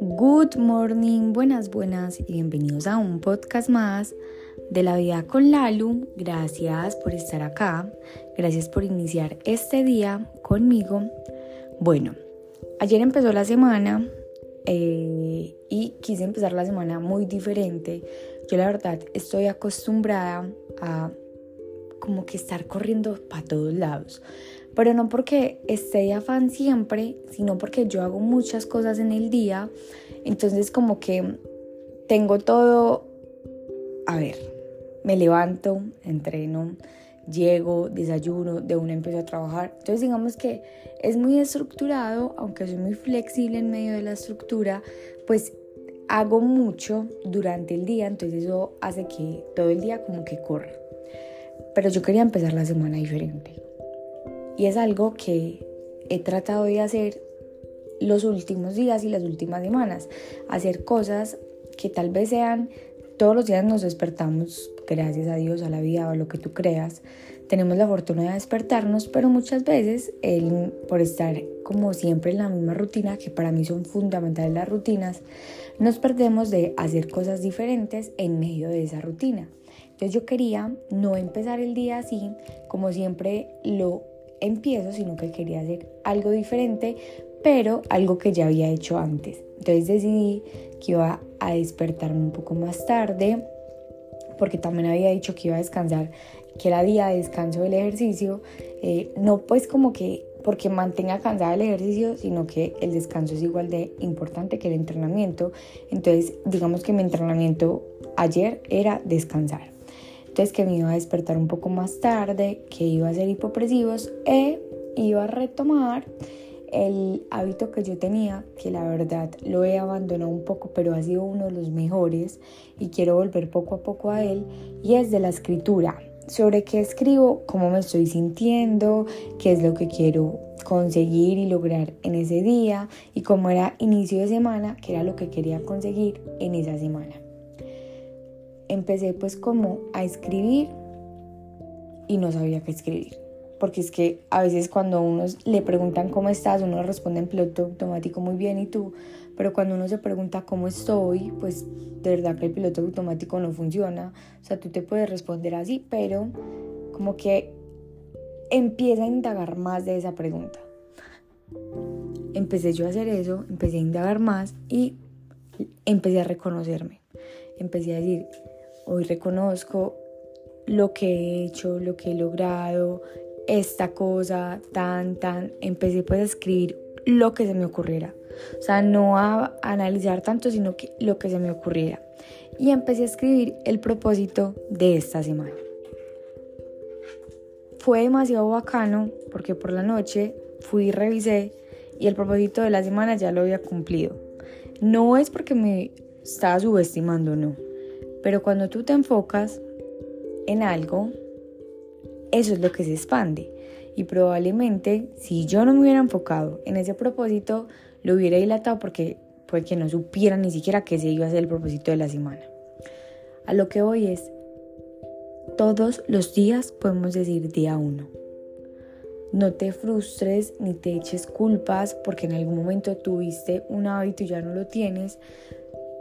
Good morning, buenas, buenas y bienvenidos a un podcast más de la vida con Lalu. Gracias por estar acá, gracias por iniciar este día conmigo. Bueno, ayer empezó la semana eh, y quise empezar la semana muy diferente. Yo la verdad estoy acostumbrada a como que estar corriendo para todos lados. Pero no porque esté de afán siempre, sino porque yo hago muchas cosas en el día. Entonces como que tengo todo, a ver, me levanto, entreno, llego, desayuno, de una empiezo a trabajar. Entonces digamos que es muy estructurado, aunque soy muy flexible en medio de la estructura, pues hago mucho durante el día, entonces eso hace que todo el día como que corra. Pero yo quería empezar la semana diferente. Y es algo que he tratado de hacer los últimos días y las últimas semanas. Hacer cosas que tal vez sean, todos los días nos despertamos, gracias a Dios, a la vida o a lo que tú creas. Tenemos la fortuna de despertarnos, pero muchas veces el, por estar como siempre en la misma rutina, que para mí son fundamentales las rutinas, nos perdemos de hacer cosas diferentes en medio de esa rutina. Entonces yo quería no empezar el día así, como siempre lo empiezo, sino que quería hacer algo diferente, pero algo que ya había hecho antes. Entonces decidí que iba a despertarme un poco más tarde, porque también había dicho que iba a descansar, que era día de descanso del ejercicio, eh, no pues como que porque mantenga cansada el ejercicio, sino que el descanso es igual de importante que el entrenamiento. Entonces, digamos que mi entrenamiento ayer era descansar que me iba a despertar un poco más tarde, que iba a hacer hipopresivos e iba a retomar el hábito que yo tenía, que la verdad lo he abandonado un poco, pero ha sido uno de los mejores y quiero volver poco a poco a él, y es de la escritura. Sobre qué escribo, cómo me estoy sintiendo, qué es lo que quiero conseguir y lograr en ese día y cómo era inicio de semana, qué era lo que quería conseguir en esa semana empecé pues como a escribir y no sabía qué escribir. Porque es que a veces cuando uno le preguntan cómo estás, uno responde en piloto automático muy bien y tú, pero cuando uno se pregunta cómo estoy, pues de verdad que el piloto automático no funciona. O sea, tú te puedes responder así, pero como que empieza a indagar más de esa pregunta. Empecé yo a hacer eso, empecé a indagar más y empecé a reconocerme. Empecé a decir, Hoy reconozco lo que he hecho, lo que he logrado, esta cosa, tan, tan. Empecé pues a escribir lo que se me ocurriera. O sea, no a analizar tanto, sino que lo que se me ocurriera. Y empecé a escribir el propósito de esta semana. Fue demasiado bacano porque por la noche fui y revisé y el propósito de la semana ya lo había cumplido. No es porque me estaba subestimando, no pero cuando tú te enfocas en algo, eso es lo que se expande. Y probablemente si yo no me hubiera enfocado en ese propósito, lo hubiera dilatado porque que no supiera ni siquiera que se iba a ser el propósito de la semana. A lo que voy es, todos los días podemos decir día uno. No te frustres ni te eches culpas porque en algún momento tuviste un hábito y ya no lo tienes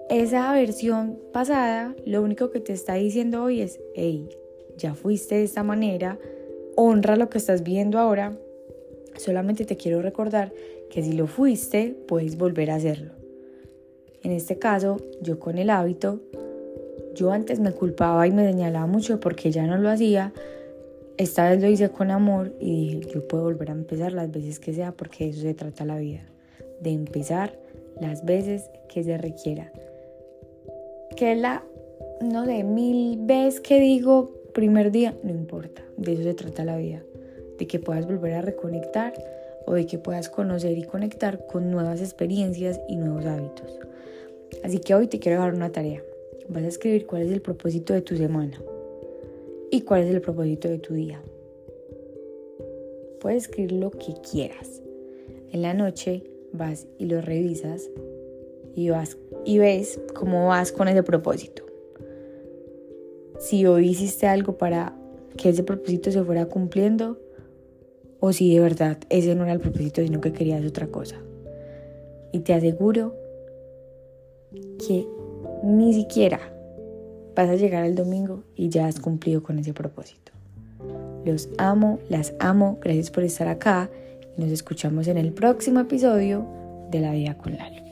esa versión pasada lo único que te está diciendo hoy es, hey, ya fuiste de esta manera, honra lo que estás viendo ahora, solamente te quiero recordar que si lo fuiste, puedes volver a hacerlo. En este caso, yo con el hábito, yo antes me culpaba y me señalaba mucho porque ya no lo hacía, esta vez lo hice con amor y dije, yo puedo volver a empezar las veces que sea porque de eso se trata la vida, de empezar las veces que se requiera que la, no sé, mil veces que digo primer día, no importa, de eso se trata la vida, de que puedas volver a reconectar o de que puedas conocer y conectar con nuevas experiencias y nuevos hábitos. Así que hoy te quiero dar una tarea. Vas a escribir cuál es el propósito de tu semana y cuál es el propósito de tu día. Puedes escribir lo que quieras. En la noche vas y lo revisas y vas y ves cómo vas con ese propósito. Si hoy hiciste algo para que ese propósito se fuera cumpliendo o si de verdad ese no era el propósito, sino que querías otra cosa. Y te aseguro que ni siquiera vas a llegar al domingo y ya has cumplido con ese propósito. Los amo, las amo, gracias por estar acá y nos escuchamos en el próximo episodio de La Vida con Lali.